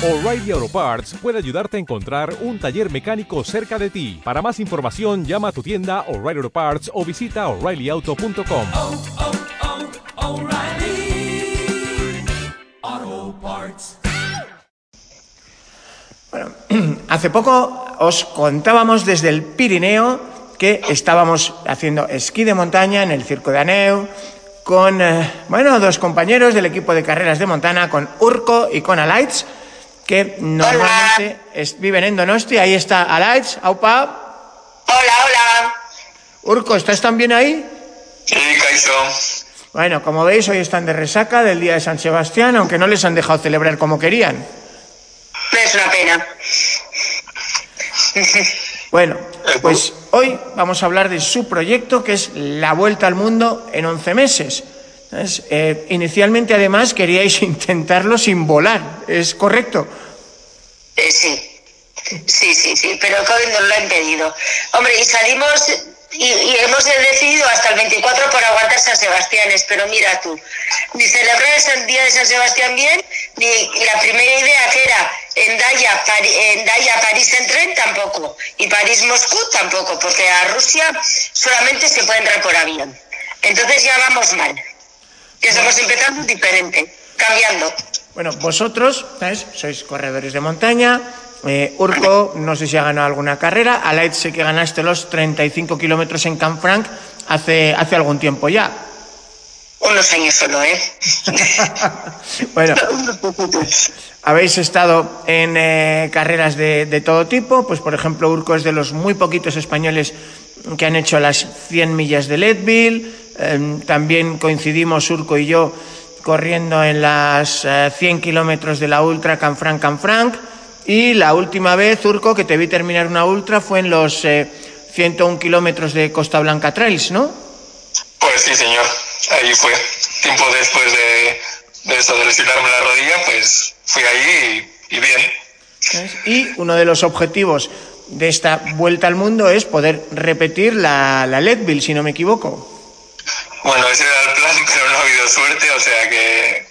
O'Reilly Auto Parts puede ayudarte a encontrar un taller mecánico cerca de ti. Para más información, llama a tu tienda O'Reilly Auto Parts o visita oreillyauto.com. oh, oh, Parts. Bueno, hace poco os contábamos desde el Pirineo que estábamos haciendo esquí de montaña en el Circo de Aneu con, eh, bueno, dos compañeros del equipo de carreras de montaña, con Urco y con Alights, que normalmente es- viven en Donosti. Ahí está Alights, aupa. Hola, hola. Urco, ¿estás también ahí? Sí, Kaiso. Bueno, como veis, hoy están de resaca del día de San Sebastián, aunque no les han dejado celebrar como querían. Es una pena. Bueno, pues hoy vamos a hablar de su proyecto que es la vuelta al mundo en 11 meses. Eh, inicialmente, además, queríais intentarlo sin volar, ¿es correcto? Eh, sí. Sí, sí, sí, pero COVID nos lo ha impedido. Hombre, y salimos y, y hemos decidido hasta el 24 por aguantar San Sebastián, pero mira tú, ni celebrar el día de San Sebastián bien, ni la primera idea que era en Daya, Pari- en Daya París en tren tampoco, y París-Moscú tampoco, porque a Rusia solamente se puede entrar por avión. Entonces ya vamos mal. Ya estamos empezando diferente, cambiando. Bueno, vosotros, ¿sabes? Sois corredores de montaña. eh, Urco, no sé si ha ganado alguna carrera. Alaid sé que ganaste los 35 kilómetros en Canfranc hace, hace algún tiempo ya. Unos años solo, ¿eh? Bueno. Habéis estado en eh, carreras de, de todo tipo, pues por ejemplo Urco es de los muy poquitos españoles que han hecho las 100 millas de Leadville, eh, también coincidimos Urco y yo corriendo en las eh, 100 kilómetros de la Ultra Canfranc Canfranc y la última vez Urco que te vi terminar una Ultra fue en los eh, 101 kilómetros de Costa Blanca Trails, ¿no? Pues sí, señor. Ahí fue. Tiempo después de, de eso, de lesionarme la rodilla, pues fui ahí y, y bien. Y uno de los objetivos de esta vuelta al mundo es poder repetir la, la Leadville, si no me equivoco. Bueno, ese era el plan, pero no ha habido suerte, o sea que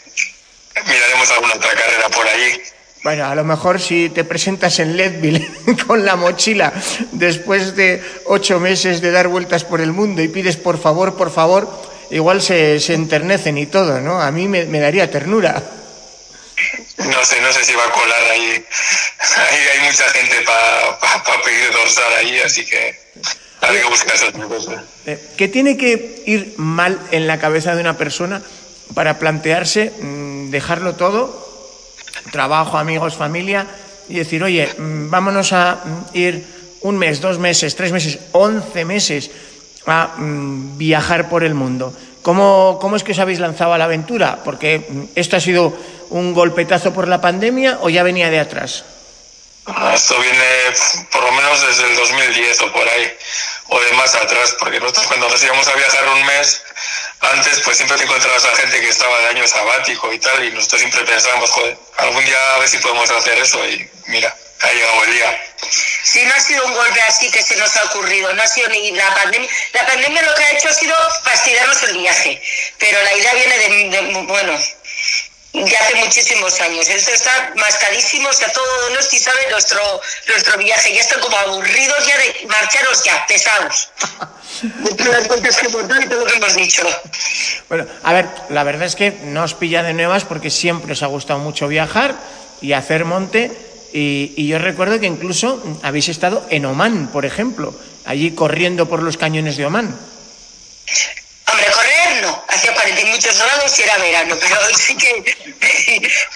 miraremos alguna otra carrera por allí. Bueno, a lo mejor si te presentas en Leadville con la mochila después de ocho meses de dar vueltas por el mundo y pides por favor, por favor, igual se, se enternecen y todo, ¿no? A mí me, me daría ternura. No sé, no sé si va a colar ahí. Ahí hay mucha gente para pedir dorsal ahí, así que que. Eh, ¿Qué tiene que ir mal en la cabeza de una persona para plantearse mm, dejarlo todo, trabajo, amigos, familia, y decir, oye, mm, vámonos a mm, ir un mes, dos meses, tres meses, once meses a viajar por el mundo? ¿Cómo, ¿Cómo es que os habéis lanzado a la aventura? Porque esto ha sido un golpetazo por la pandemia o ya venía de atrás. Ah, Esto viene por lo menos desde el 2010 o por ahí, o de más atrás, porque nosotros cuando nos íbamos a viajar un mes antes, pues siempre te encontrabas a gente que estaba de año sabático y tal, y nosotros siempre pensábamos, joder, algún día a ver si podemos hacer eso, y mira, ha llegado el día. Si no ha sido un golpe así que se nos ha ocurrido, no ha sido ni la pandemia. La pandemia lo que ha hecho ha sido fastidiarnos el viaje, pero la idea viene de, de- bueno, de hace muchísimos años. Esto está mascadísimo, está todo Donosti sabe nuestro, nuestro viaje. Ya están como aburridos ya de marcharos ya, pesados. De las vueltas que hemos dado y todo lo que hemos dicho. Bueno, a ver, la verdad es que no os pilla de nuevas porque siempre os ha gustado mucho viajar y hacer monte. Y, yo recuerdo que incluso habéis estado en Oman, por ejemplo, allí corriendo por los cañones de Oman. Hombre, no, hacía 40 y muchos grados y era verano, pero sí que,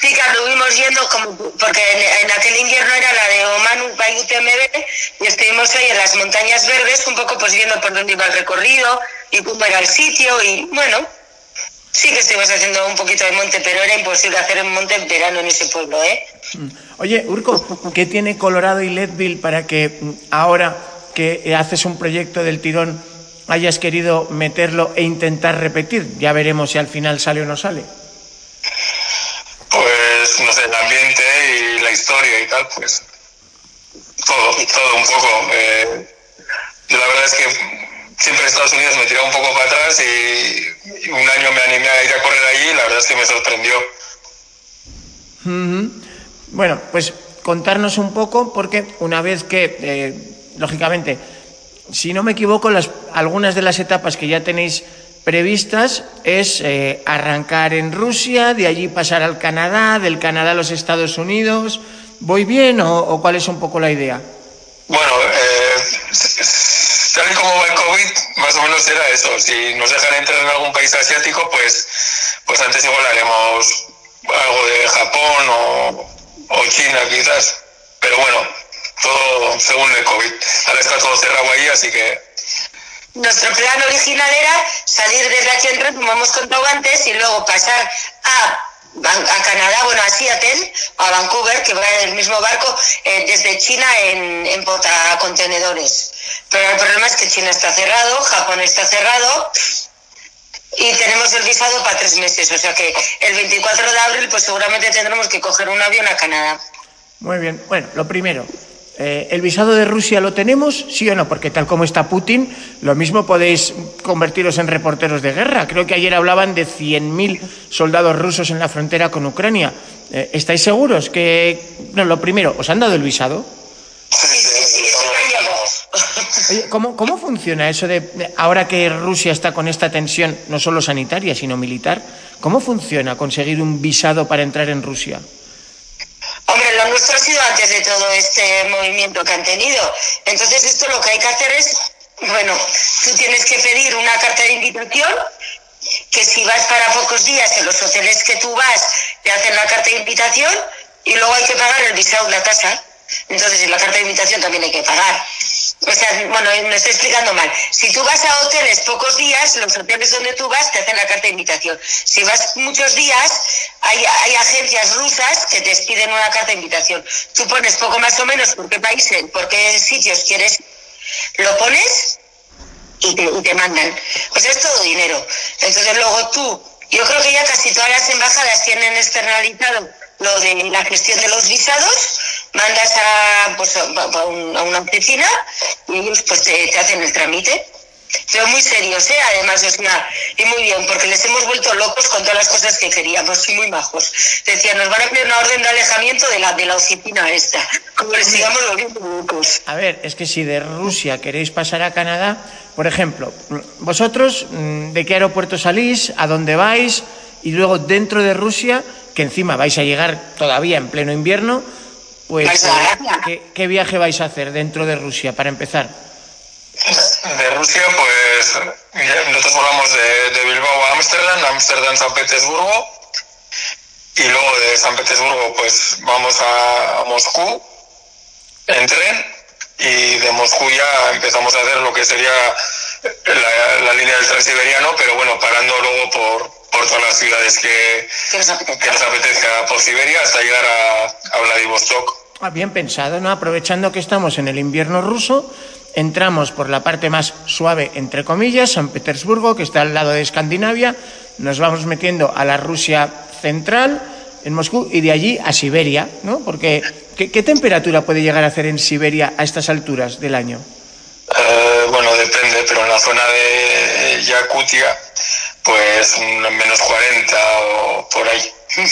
sí que anduvimos yendo como, porque en, aquel invierno era la de Oman by UTMB y estuvimos ahí en las montañas verdes un poco pues viendo por dónde iba el recorrido y cómo era el sitio y bueno, sí que estuvimos haciendo un poquito de monte, pero era imposible hacer un monte en verano en ese pueblo, ¿eh? Oye, Urco, ¿qué tiene Colorado y Leadville para que mm, ahora que haces un proyecto del tirón hayas querido meterlo e intentar repetir? Ya veremos si al final sale o no sale. Pues, no sé, el ambiente y la historia y tal, pues, todo, todo un poco. Eh, yo la verdad es que siempre Estados Unidos me tiraba un poco para atrás y, y un año me animé a ir a correr allí y la verdad es que me sorprendió. Bueno, pues contarnos un poco, porque una vez que, eh, lógicamente, si no me equivoco, las, algunas de las etapas que ya tenéis previstas es eh, arrancar en Rusia, de allí pasar al Canadá, del Canadá a los Estados Unidos. ¿Voy bien o, cuál es un poco la idea? Bueno, eh, tal y como va el COVID, más o menos era eso. Si nos dejan entrar en algún país asiático, pues, pues antes igual haremos algo de Japón o, o China quizás. Pero bueno, todo según el COVID. Ahora está todo cerrado ahí, así que Nuestro plan original era salir desde aquí en Red, como hemos contado antes, y luego pasar a, a Canadá, bueno, a Seattle, a Vancouver, que va en el mismo barco, eh, desde China en, en portacontenedores. Pero el problema es que China está cerrado, Japón está cerrado, y tenemos el visado para tres meses. O sea que el 24 de abril, pues seguramente tendremos que coger un avión a Canadá. Muy bien. Bueno, lo primero, eh, ¿el visado de Rusia lo tenemos? ¿Sí o no? Porque tal como está Putin, lo mismo podéis convertiros en reporteros de guerra. Creo que ayer hablaban de 100.000 soldados rusos en la frontera con Ucrania. Eh, ¿Estáis seguros que... No, lo primero, ¿os han dado el visado? ¿cómo, ¿cómo funciona eso de- ahora que Rusia está con esta tensión, no solo sanitaria, sino militar, ¿cómo funciona conseguir un visado para entrar en Rusia? Ha sido antes de todo este movimiento que han tenido. Entonces, esto lo que hay que hacer es, bueno, tú tienes que pedir una carta de invitación, que si vas para pocos días en los hoteles que tú vas, te hacen la carta de invitación y luego hay que pagar el visado, la tasa. Entonces, en la carta de invitación también hay que pagar. O sea, bueno, me estoy explicando mal. Si tú vas a hoteles pocos días, los hoteles donde tú vas te hacen la carta de invitación. Si vas muchos días, hay, hay agencias rusas que te piden una carta de invitación. Tú pones poco más o menos por qué países, por qué sitios quieres, lo pones y te, y te mandan. Pues es todo dinero. Entonces luego tú, yo creo que ya casi todas las embajadas tienen externalizado lo de la gestión de los visados, mandas a, pues, a, a un- a una oficina y ellos pues te, te hacen el trámite. Pero muy serios, ¿eh? Además, o sea, y muy bien, porque les hemos vuelto locos con todas las cosas que queríamos, y muy majos. Decían, nos van a pedir una orden de alejamiento de la, de la oficina esta, como les sigamos locos. A ver, es que si de Rusia queréis pasar a Canadá, por ejemplo, vosotros, mm, ¿de qué aeropuerto salís? ¿A dónde vais? Y luego dentro de Rusia, que encima vais a llegar todavía en pleno invierno, pues. ¿qué, qué viaje vais a hacer dentro de Rusia para empezar? De Rusia, pues nosotros volamos de, de Bilbao a Ámsterdam, Ámsterdam, San Petersburgo, y luego de San Petersburgo, pues vamos a, a Moscú en tren, y de Moscú ya empezamos a hacer lo que sería la, la línea del transiberiano, pero bueno, parando luego por, por todas las ciudades que, ¿Qué nos apetece? que nos apetezca por Siberia hasta llegar a, a Vladivostok. Ah, bien pensado, ¿no? Aprovechando que estamos en el invierno ruso, entramos por la parte más suave, entre comillas, San Petersburgo, que está al lado de Escandinavia, nos vamos metiendo a la Rusia central, en Moscú, y de allí a Siberia, ¿no? Porque, ¿qué, qué temperatura puede llegar a hacer en Siberia a estas alturas del año? Eh, bueno, depende, pero en la zona de Yakutia, pues menos 40 o por ahí.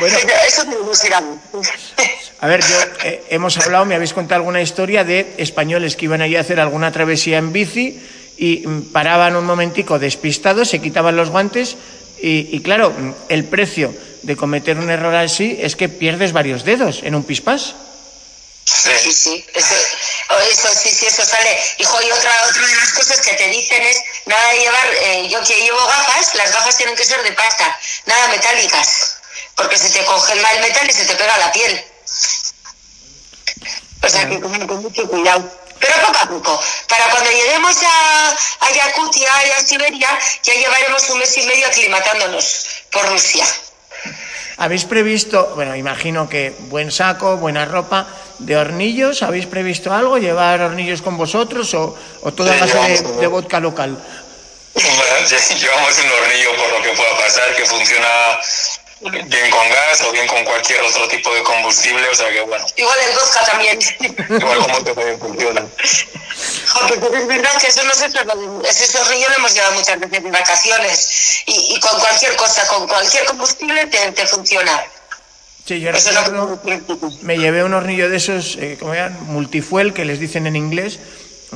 Bueno, Eso tenemos que ir a ver, yo eh, hemos hablado, me habéis contado alguna historia de españoles que iban allí a hacer alguna travesía en bici y mm, paraban un momentico despistados, se quitaban los guantes y, y claro, el precio de cometer un error así es que pierdes varios dedos en un pispás. Sí, Sí. sí, eso, o eso sí, sí, eso sale. Hijo, y otra, otra de las cosas que te dicen es nada de llevar, eh, yo que llevo gafas, las gafas tienen que ser de pasta, nada metálicas, porque se te congela el metal y se te pega la piel. O sea que con, con mucho cuidado. Pero poco a poco, para cuando lleguemos a, a Yakutia y a Siberia, ya llevaremos un mes y medio aclimatándonos por Rusia. ¿Habéis previsto, bueno, imagino que buen saco, buena ropa, de hornillos? ¿Habéis previsto algo? ¿Llevar hornillos con vosotros o, o toda Sí, base de, vodka local? Bueno, llevamos un hornillo por lo que pueda pasar, que funciona bien con gas o bien con cualquier otro tipo de combustible, o sea que bueno, Igual el vodka también. igual como que también funciona. Joder, pero es verdad que eso no se trata de... Ese zorrillo lo hemos llevado muchas veces de vacaciones y, y con cualquier cosa, con cualquier combustible te, te funciona. Sí, yo Eso es lo que recuerdo- me llevé un hornillo de esos, eh, como eran, multifuel, que les dicen en inglés,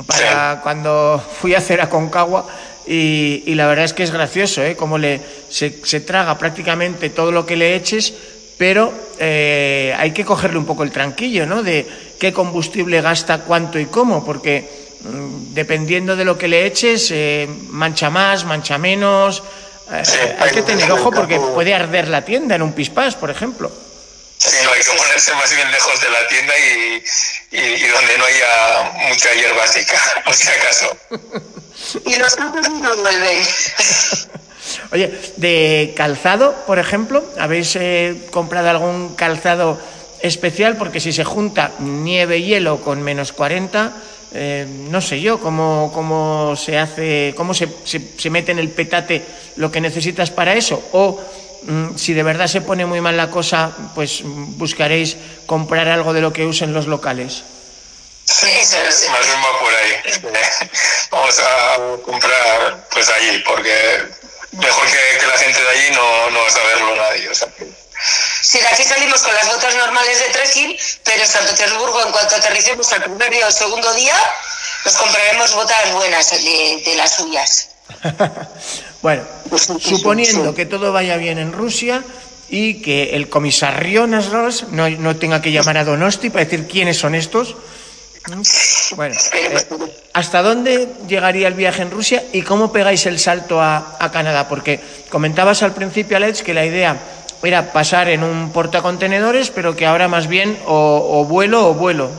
para cuando fui a hacer a Concagua. Y, y la verdad es que es gracioso, ¿eh? Como le, se, se traga prácticamente todo lo que le eches, pero eh, hay que cogerle un poco el tranquillo, ¿no? De qué combustible gasta, cuánto y cómo, porque mm, dependiendo de lo que le eches, eh, mancha más, mancha menos. Eh, hay que tener ojo porque puede arder la tienda en un pispás, por ejemplo. Sí, no hay que ponerse más bien lejos de la tienda y, y, y donde no haya mucha hierba seca, por si acaso. Y los gatos no vuelven. Oye, de calzado, por ejemplo, ¿habéis eh, comprado algún calzado especial? Porque si se junta nieve y hielo con menos 40, eh, no sé yo cómo, cómo se hace, cómo se, se- se mete en el petate lo que necesitas para eso. O si de verdad se pone muy mal la cosa, pues mm, buscaréis comprar algo de lo que usen los locales. Eso es. Más bien va por ahí. Vamos a comprar pues allí, porque mejor que, que la gente de allí no, no va a saberlo nadie. O sea, que- Sí, de aquí salimos con las botas normales de trekking, pero en San Petersburgo, en cuanto aterricemos al primer día o segundo día, nos compraremos botas buenas de, de las suyas. Bueno, Pues suponiendo que todo vaya bien en Rusia y que el comisario Nasros no, no tenga que llamar a Donosti para decir quiénes son estos. Bueno, eh, ¿hasta dónde llegaría el viaje en Rusia y cómo pegáis el salto a, a Canadá? Porque comentabas al principio, Alex, que la idea era pasar en un portacontenedores, pero que ahora más bien o, o vuelo o vuelo.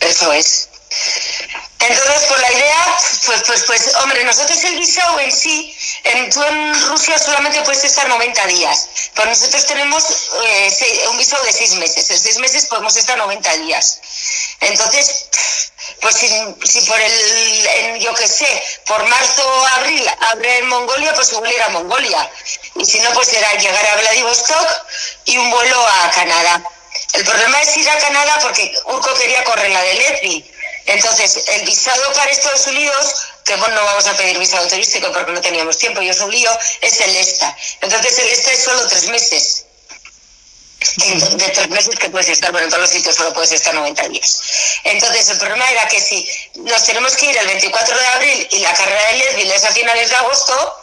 Eso es. Entonces, por la idea, pues, pues, pues, hombre, nosotros el visado en sí, en, tú en Rusia solamente puedes estar 90 días, pero nosotros tenemos eh, un visado de 6 meses. En 6 meses podemos estar 90 días. Entonces, pues si, si por el, en, yo qué sé, por marzo o abril abre en Mongolia, pues igual ir a Mongolia. Y si no, pues será llegar a Vladivostok y un vuelo a Canadá. El problema es ir a Canadá porque Urco quería correr la de Letby. Entonces, el visado para Estados Unidos, que bueno, no vamos a pedir visado turístico porque no teníamos tiempo y es un lío, es el ESTA. Entonces, el ESTA es solo tres meses. De tres meses que puedes estar, bueno, en todos los sitios solo puedes estar 90 días. Entonces, el problema era que si nos tenemos que ir el 24 de abril y la carrera de Leadville es a finales de agosto,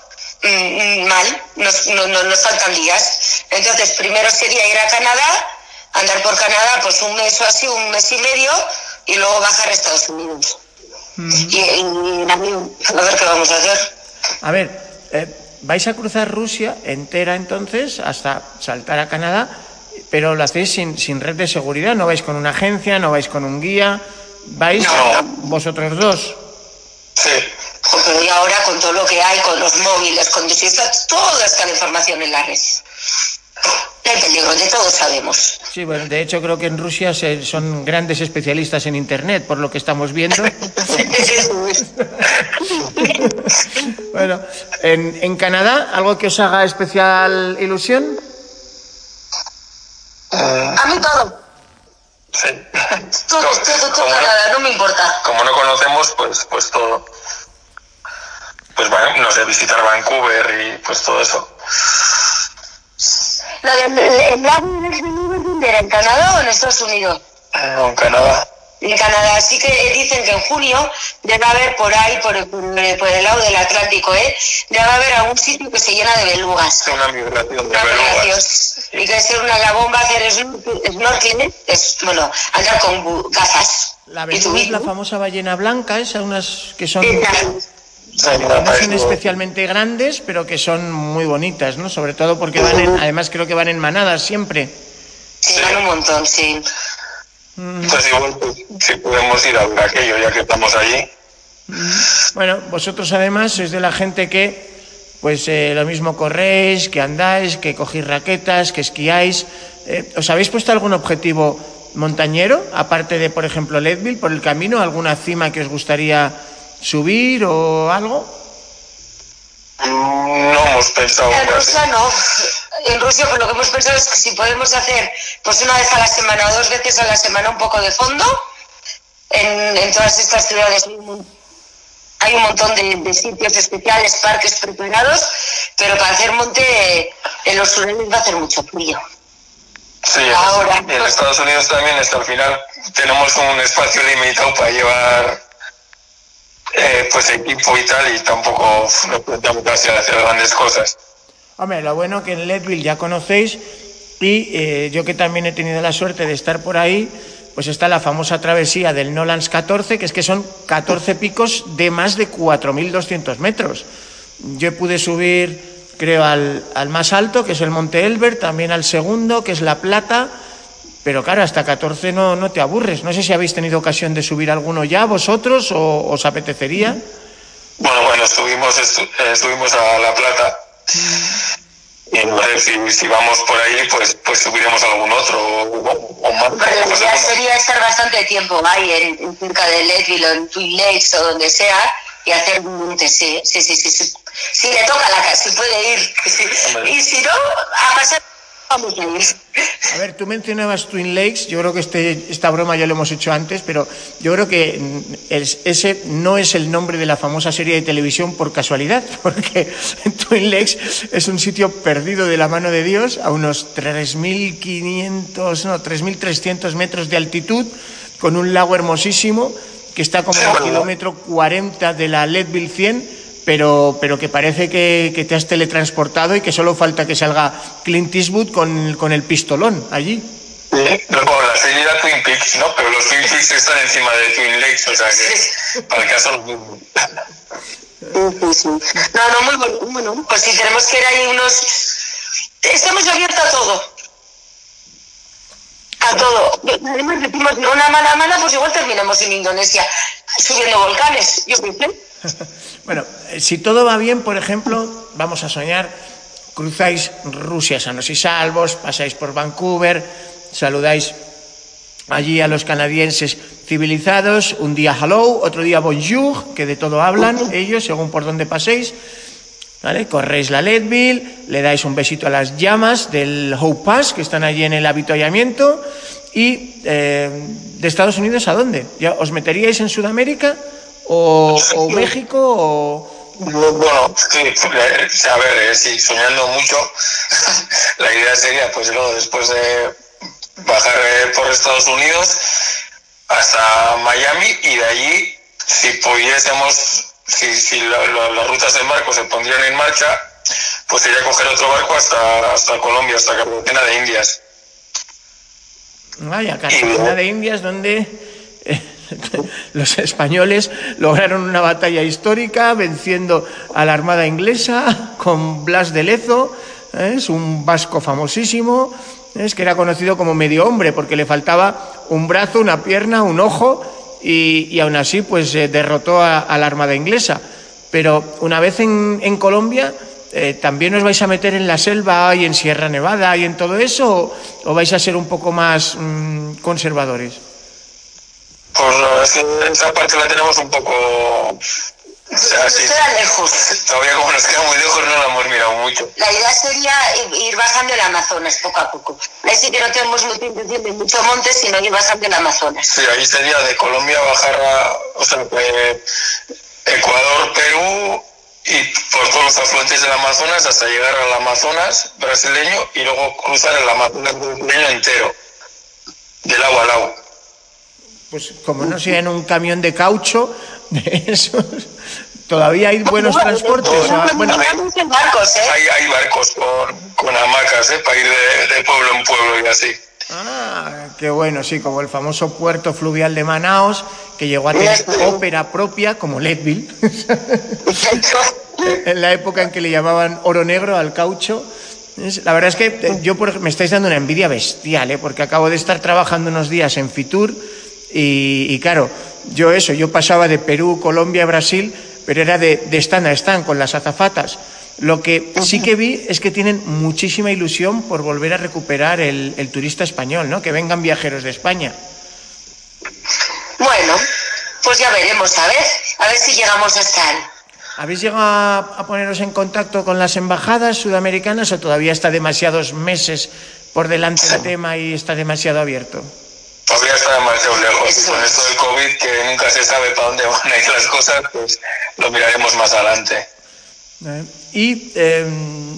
mm, mm, mal, nos, no- no- nos faltan días. Entonces, primero sería ir a Canadá, andar por Canadá pues un mes o así, un mes y medio, y luego bajar a Estados Unidos. y, y en avión, a ver qué vamos a hacer. A ver, eh, vais a cruzar Rusia entera entonces hasta saltar a Canadá, pero lo hacéis sin, sin red de seguridad, no vais con una agencia, no vais con un guía, vais No. vosotros dos. sí, Porque y ahora con todo lo que hay, con los móviles, con si está toda esta información en la red. El peligro de todos sabemos. Sí, bueno, de hecho creo que en Rusia se- son grandes especialistas en Internet, por lo que estamos viendo. bueno, en, en Canadá, ¿algo que os haga especial ilusión? A mí todo, sí. todo, todo, todo, como no- nada, no me importa. como no conocemos, pues, pues todo. Pues bueno, no sé, visitar Vancouver y pues todo eso. La del- el lago de. ¿En Canadá o en Estados Unidos? Eh, En Canadá. En Canadá, sí que dicen que en junio debe haber por ahí, por, por- por el lado del Atlántico, ¿eh? debe haber algún sitio que se llena de belugas. Es una migración de Una belugas. migración. Y que ser una la bomba, hacer snor- snorkeling, es, bueno, andar con gafas. La beluga es la famosa ballena blanca, esa, unas que son... Sí, no son es- especialmente grandes, pero que son muy bonitas, ¿no? Sobre todo porque van en, además creo que van en manadas siempre. Sí, van un montón, sí. Entonces igual pues, si podemos ir a ver aquello ya que estamos allí. Bueno, vosotros además sois de la gente que, pues eh, lo mismo corréis, que andáis, que cogéis raquetas, que esquiáis. Eh, ¿Os habéis puesto algún objetivo montañero, aparte de, por ejemplo, Leadville, por el camino? ¿Alguna cima que os gustaría subir o algo? No hemos pensado En. Rusia no. En Rusia pues lo que hemos pensado es que si podemos hacer pues una vez a la semana o dos veces a la semana un poco de fondo, en, en todas estas ciudades hay un montón de, de sitios especiales, parques preparados, pero para hacer monte en los surales va a hacer mucho frío. Sí, Ahora. y en Estados Unidos también hasta el final tenemos como un espacio limitado para llevar eh, pues equipo y tal y tampoco nos planteamos casi hacer grandes cosas. Hombre, lo bueno que en Leadville ya conocéis y eh, yo que también he tenido la suerte de estar por ahí, pues está la famosa travesía del Nolans 14, que es que son 14 picos de más de 4.200 metros. Yo pude subir, creo, al, al más alto, que es el Monte Elbert, también al segundo, que es La Plata, pero claro, hasta 14 no, no te aburres. No sé si habéis tenido ocasión de subir alguno ya vosotros o os apetecería. Bueno, bueno, estuvimos, estu- eh, estuvimos a La Plata. Y no sé si, si vamos por ahí, pues, pues subiremos algún otro o, o más. Pero pues ya sería estar bastante tiempo ahí en, en cerca de Leadville o en Twin Lakes o donde sea y hacer un monte, sí, sí, sí, sí, sí. Si le toca la casa, si puede ir. sí. Y si no, a pasar, vamos a ir. A ver, tú mencionabas Twin Lakes, yo creo que este, esta broma ya lo hemos hecho antes, pero yo creo que mm, es- ese no es el nombre de la famosa serie de televisión por casualidad, porque Twin Lakes es un sitio perdido de la mano de Dios a unos 3.500, no, 3.300 metros de altitud, con un lago hermosísimo que está como a kilómetro 40 de la Leadville 100, pero, pero que parece que, que te has teletransportado y que solo falta que salga Clint Eastwood con, con el pistolón allí. Sí, no, como la serie era Twin Peaks, ¿no? Pero los Twin Peaks están encima de Twin Lakes, o sea que para el caso. Sí, sí. No, no, muy bueno. Bueno, pues si tenemos que ir ahí unos... Estamos abiertos a todo. A todo. Además decimos, de una mala mala, pues igual terminamos en Indonesia subiendo volcanes. Yo qué sé. Bueno, eh, si todo va bien, por ejemplo, vamos a soñar, cruzáis Rusia sanos y salvos, pasáis por Vancouver, saludáis allí a los canadienses civilizados, un día hello, otro día bonjour, que de todo hablan ellos según por donde paséis, ¿vale? Corréis la Leadville, le dais un besito a las llamas del Hope Pass, que están allí en el habituallamiento, y eh, de Estados Unidos a dónde? ¿Ya ¿Os meteríais en Sudamérica o, o México o... Bueno, sí, a ver, eh, sí, soñando mucho, la idea sería, pues luego después de bajar eh, por Estados Unidos hasta Miami y de allí, si pudiésemos, si, si la- la- las rutas en barco se pondrían en marcha, pues sería coger otro barco hasta, hasta Colombia, hasta Cartagena de Indias. Vaya, Cartagena de Indias, donde los españoles lograron una batalla histórica venciendo a la armada inglesa con Blas de Lezo, es un vasco famosísimo, es que era conocido como medio hombre porque le faltaba un brazo, una pierna, un ojo y, y aún así pues eh, derrotó a, a la armada inglesa. Pero una vez en, en Colombia, eh, ¿también os vais a meter en la selva y en Sierra Nevada y en todo eso? ¿O, o vais a ser un poco más mm, conservadores? Pues no, es que esa parte la tenemos un poco... O sea, Nos sí, queda lejos. todavía como nos queda muy lejos no la hemos mirado mucho. La idea sería ir bajando el Amazonas poco a poco. Ahí sí que no tenemos mucha intención de mucho monte, sino ir bajando el Amazonas. Sí, ahí sería de Colombia bajar a, o sea, eh, Ecuador, Perú y por todos los afluentes del Amazonas hasta llegar al Amazonas brasileño y luego cruzar el Amazonas brasileño entero, del agua al agua. Pues como no sea en un camión de caucho, de esos, todavía hay buenos transportes. Bueno, barcos, ¿eh? Hay, hay barcos con, con hamacas ¿eh? para ir de, de pueblo en pueblo y así. Ah, qué bueno, sí, como el famoso puerto fluvial de Manaos, que llegó a tener ópera propia, como Leadville, en la época en que le llamaban oro negro al caucho. La verdad es que eh, yo por me estáis dando una envidia bestial, ¿eh? porque acabo de estar trabajando unos días en Fitur y, y claro, yo eso, yo pasaba de Perú, Colombia, Brasil, pero era de, de stand a stand con las azafatas. Lo que sí que vi es que tienen muchísima ilusión por volver a recuperar el, el turista español, ¿no? Que vengan viajeros de España. Bueno, pues ya veremos, a ver, a ver si llegamos hasta él. ¿Habéis llegado a, a poneros en contacto con las embajadas sudamericanas o todavía está demasiados meses por delante el tema y está demasiado abierto? Todavía está demasiado lejos. Con es. esto del COVID, que nunca se sabe para dónde van a ir las cosas, pues lo miraremos más adelante. ¿Eh? Y, eh,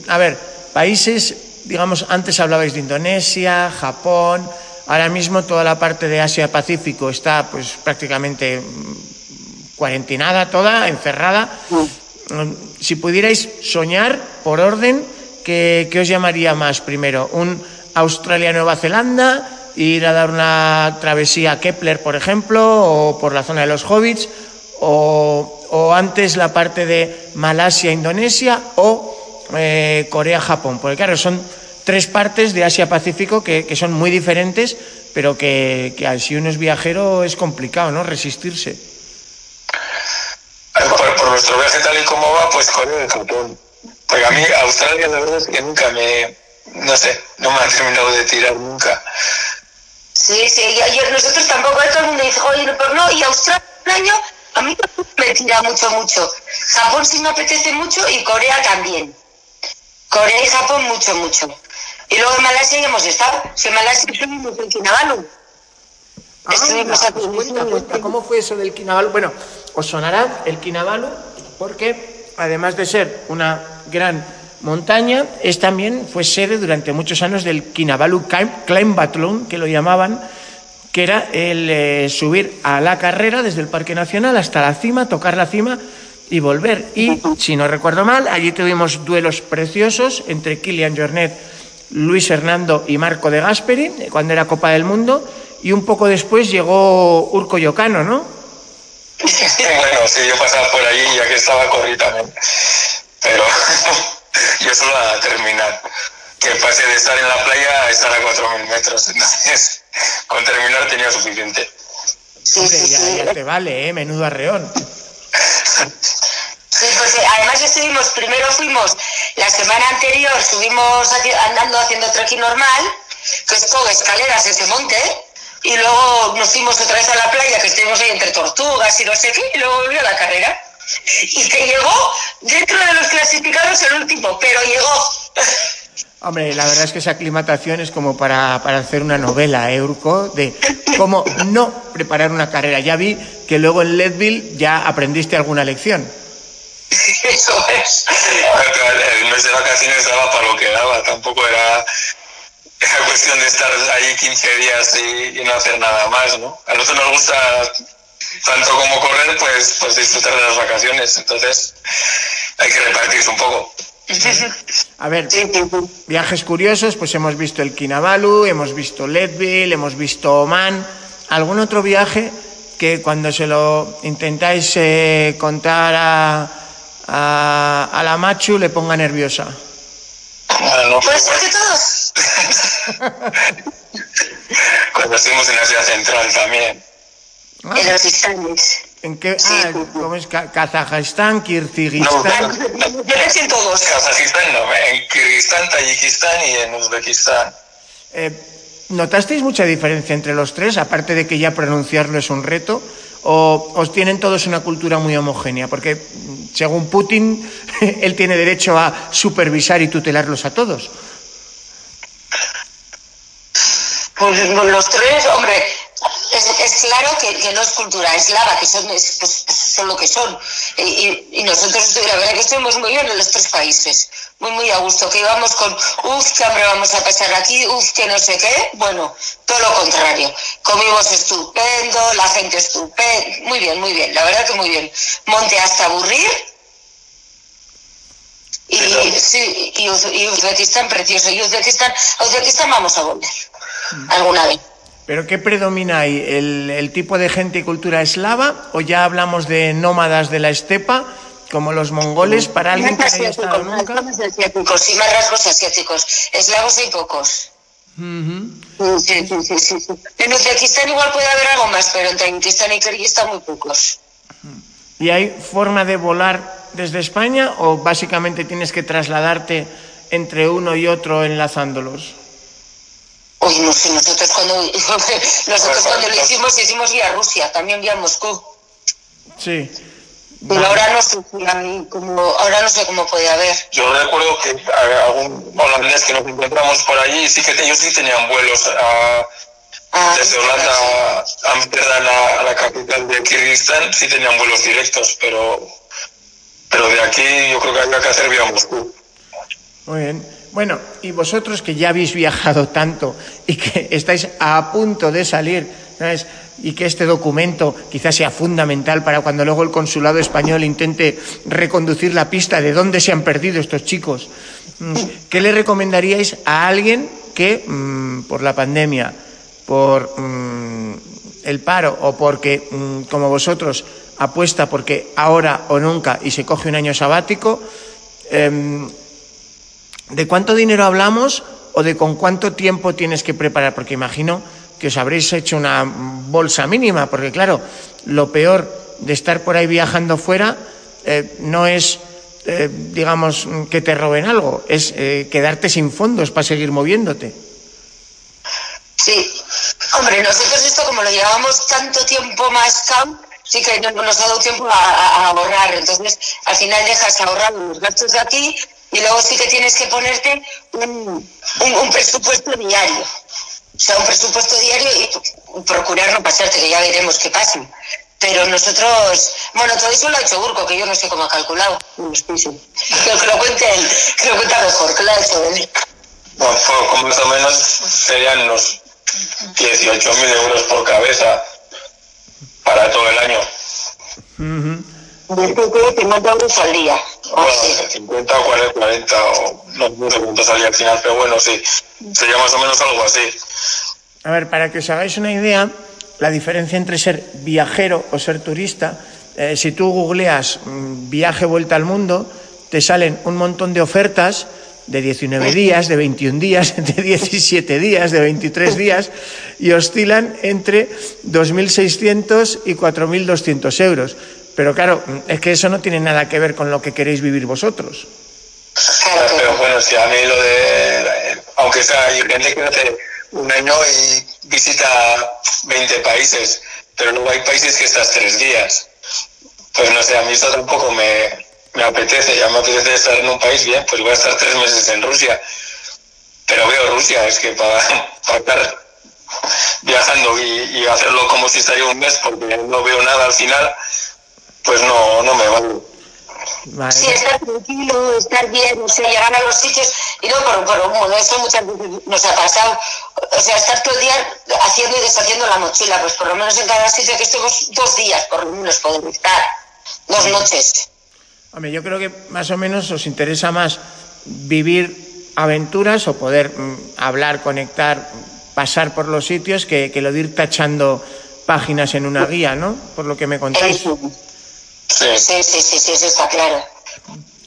a ver, países digamos, antes hablabais de Indonesia, Japón, ahora mismo toda la parte de Asia-Pacífico está pues prácticamente mm, cuarentinada toda, encerrada. Mm, Si pudierais soñar por orden, ¿qué, qué os llamaría más primero? ¿Un Australia-Nueva Zelanda? ¿Ir a dar una travesía a Kepler, por ejemplo, o por la zona de los Hobbits? ¿O, o antes la parte de Malasia-Indonesia? ¿O eh, Corea-Japón? Porque claro, son tres partes de Asia-Pacífico que, son muy diferentes, pero que, si uno es viajero es complicado, ¿no? Resistirse. Por, por nuestro viaje tal y como va, pues Corea y Japón. Porque a mí Australia la verdad es que nunca me, no sé, no me ha terminado de tirar nunca. Sí, sí, y ayer nosotros tampoco, todo el mundo dice, oye, pero no, y Australia a mí me tira mucho, mucho. Japón sí me apetece mucho y Corea también. Corea y Japón mucho, mucho. Y luego en Malasia ya hemos estado. Si en Malasia estuvimos en Kinabalu. Estuvimos aquí. pues cuenta, cuenta, ¿cómo fue eso del Kinabalu? Bueno, os sonará el Kinabalu porque además de ser una gran montaña, es también fue sede durante muchos años del Kinabalu Climb- Climbathlon, que lo llamaban, que era el eh, subir a la carrera desde el Parque Nacional hasta la cima, tocar la cima y volver. Y si no recuerdo mal, allí tuvimos duelos preciosos entre Kilian Jornet, Luis Hernando y Marco de Gasperi, cuando era Copa del Mundo, y un poco después llegó Urco Yocano, ¿no? bueno, sí, yo pasaba por allí ya que estaba corrí también. Pero yo solo a terminar. Que pasé de estar en la playa a estar a 4.000 metros. Entonces, con terminar tenía suficiente. Sí, Hombre, sí, ya, sí. ya te vale, ¿eh? Menudo arreón. Sí, pues eh, además estuvimos, primero fuimos, la semana anterior subimos andando haciendo trekking normal, que es todo escaleras ese monte, y luego nos fuimos otra vez a la playa, que estuvimos ahí entre tortugas y no sé qué, y luego volvió a la carrera. Y que llegó dentro de los clasificados el último, pero llegó. Hombre, la verdad es que esa aclimatación es como para, para hacer una novela, ¿eh, Urco? De cómo no preparar una carrera. Ya vi que luego en Leadville ya aprendiste alguna lección. Eso es. El mes de vacaciones daba para lo que daba. Tampoco era, era cuestión de estar ahí 15 días y, y no hacer nada más, ¿no? A nosotros nos gusta tanto como correr, pues, pues disfrutar de las vacaciones. Entonces, hay que repartirse un poco. A ver, viajes curiosos, pues hemos visto el Kinabalu, hemos visto Leadville, hemos visto Oman. ¿Algún otro viaje que cuando se lo intentáis eh, contar a, a, a la Machu le ponga nerviosa? Ah, no, Puede pues, ser que todos. cuando estuvimos en Asia Central también. Ah, En los instantes. ¿En qué? Sí, Ah. ¿cómo es? Ka- Kazajistán, Kirguistán. no, Yo les en todos. Kazajistán no, en Kirguistán, Tayikistán y en Uzbekistán. Eh, ¿Notasteis mucha diferencia entre los tres, aparte de que ya pronunciarlo es un reto? ¿O os tienen todos una cultura muy homogénea? Porque, mm, según Putin, él tiene derecho a supervisar y tutelarlos a todos. Pues los tres, hombre, es, es claro que, que no es cultura eslava, que son, es- pues, son lo que son. Y, y- nosotros, la verdad que estuvimos muy bien en los tres países, muy, muy a gusto, que íbamos con, uff, que hambre vamos a pasar aquí, uff, que no sé qué. Bueno, todo lo contrario. Comimos estupendo, la gente estupenda, muy bien, muy bien, la verdad que muy bien. Monte hasta aburrir. Y, sí, y, Uz- y Uzbekistán precioso. Y Uzbekistán, a Uzbekistán vamos a volver alguna vez. ¿Pero qué predomina ahí? ¿El, el tipo de gente y cultura eslava? ¿O ya hablamos de nómadas de la estepa, como los mongoles, para alguien que haya estado Más nunca? rasgos asiáticos, sí, más rasgos asiáticos. Eslavos hay pocos. Sí, sí, sí, sí. En Uzbekistán igual puede haber algo más, pero en Tayikistán y Kirguistán muy pocos. ¿Y hay forma de volar desde España o básicamente tienes que trasladarte entre uno y otro enlazándolos? Uy, no sé, nosotros cuando, nosotros cuando lo hicimos, hicimos vía Rusia, también vía Moscú. Sí. Pero ahora no sé, como, ahora no sé cómo puede haber. Yo recuerdo que algún holandés que nos encontramos por allí, sí que ellos sí tenían vuelos a- Ah, desde Holanda a Amsterdam, a, a la capital de Kirguistán, sí tenían vuelos directos, pero, pero de aquí yo creo que había que hacer vía Moscú. Muy bien. Bueno, y vosotros que ya habéis viajado tanto y que estáis a punto de salir, ¿sabes? y que este documento quizás sea fundamental para cuando luego el consulado español intente reconducir la pista de dónde se han perdido estos chicos, mm, ¿qué le recomendaríais a alguien que mm, por la pandemia, por mm, el paro o porque, como vosotros, apuesta porque ahora o nunca y se coge un año sabático, em, ¿de cuánto dinero hablamos o de con cuánto tiempo tienes que preparar? Porque imagino que os habréis hecho una bolsa mínima, porque claro, lo peor de estar por ahí viajando fuera eh, no es, eh, digamos, que te roben algo, es eh, quedarte sin fondos para seguir moviéndote. Sí, hombre, nosotros esto como lo llevábamos tanto tiempo más camp, sí que no nos ha dado tiempo a, ahorrar, entonces al final dejas ahorrar los gastos de aquí y luego sí que tienes que ponerte un presupuesto diario. O sea, un presupuesto diario y procurar no pasarte, que ya veremos qué pasa. Pero nosotros, bueno, todo eso lo ha hecho Urco, que yo no sé cómo ha calculado. No Pero que lo cuente él, que lo cuente mejor, que lo ha hecho él. Bueno, pues más o menos serían unos 18.000 euros por cabeza para todo el año. Yo creo que 50 euros al día. Bueno, 50 o 40, 40 o no sé cuánto salía al final, pero bueno, sí, sería más o menos algo así. A ver, para que os hagáis una idea, la diferencia entre ser viajero o ser turista, eh, si tú googleas mm, viaje vuelta al mundo, te salen un montón de ofertas de 19 días, de 21 días, de 17 días, de 23 días, y oscilan entre 2.600 y 4.200 euros. Pero claro, es que eso no tiene nada que ver con lo que queréis vivir vosotros. Pero bueno, si a mí lo de, aunque sea, hay gente que hace un año y visita 20 países, pero luego hay países que estás tres días. Pues no sé, a mí esto tampoco me, me apetece, ya me apetece estar en un país bien, pues voy a estar tres meses en Rusia. Pero veo Rusia, es que para, estar viajando y, y, hacerlo como si estaría un mes porque no veo nada al final, pues no, no me vale. Sí, estar tranquilo, estar bien, o sea, llegar a los sitios, y no, por, por bueno, eso muchas veces nos ha pasado, o sea, estar todo el día haciendo y deshaciendo la mochila, pues por lo menos en cada sitio que estemos dos días, por lo menos podemos estar, dos noches. Hombre, yo creo que más o menos os interesa más vivir aventuras o poder mm, hablar, conectar, pasar por los sitios que, que lo de ir tachando páginas en una guía, ¿no? Por lo que me contáis. Sí, sí, sí, sí, sí, eso está claro.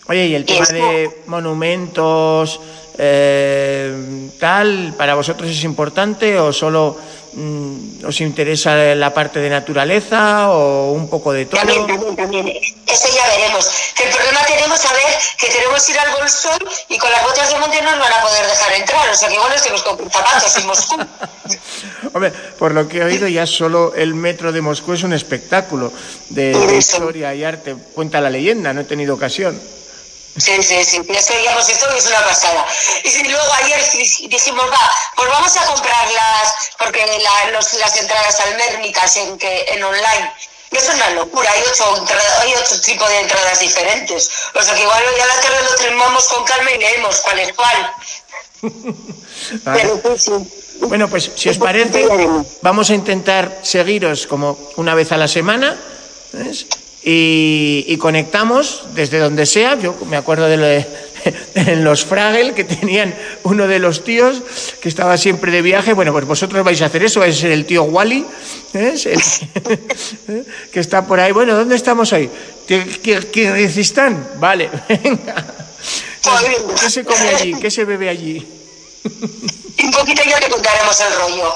Oye, ¿y el tema de monumentos, eh, tal, para vosotros es importante o solo os interesa la parte de naturaleza o un poco de todo? También, también, también. Eso ya veremos. Que el problema tenemos a ver que queremos ir al Bolsón y con las botas de monte no nos van a poder dejar entrar. O sea que igual nos tenemos con zapatos en Moscú. Hombre, por lo que he oído, ya solo el metro de Moscú es un espectáculo de, de historia y arte. Cuenta la leyenda, no he tenido ocasión. Sí, sí, sí, ya sabíamos esto y es una pasada. Y luego ayer dijimos, va, pues vamos a comprarlas, porque la, los, las entradas almérnicas en, que, en online, es una locura, hay ocho, hay ocho tipos de entradas diferentes. O sea que igual ya la tarde lo tenemos con calma y leemos cuál es cuál. Pero pues, sí. Bueno, pues si os parece, vamos a intentar seguiros como una vez a la semana. ¿ves? Y, conectamos desde donde sea. Yo me acuerdo de en los Fragel que tenían uno de los tíos que estaba siempre de viaje. Bueno, pues vosotros vais a hacer eso, es el tío Wally, ¿eh? que está por ahí. Bueno, ¿dónde estamos hoy? Kirguistán. Vale, venga. ¿Qué se come allí? ¿Qué se bebe allí? Un poquito ya te contaremos el rollo.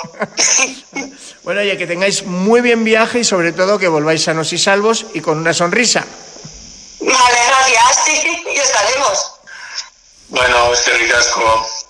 bueno, oye, que tengáis muy bien viaje y sobre todo que volváis sanos y salvos y con una sonrisa. Vale, gracias. y estaremos. Bueno, este ricasco.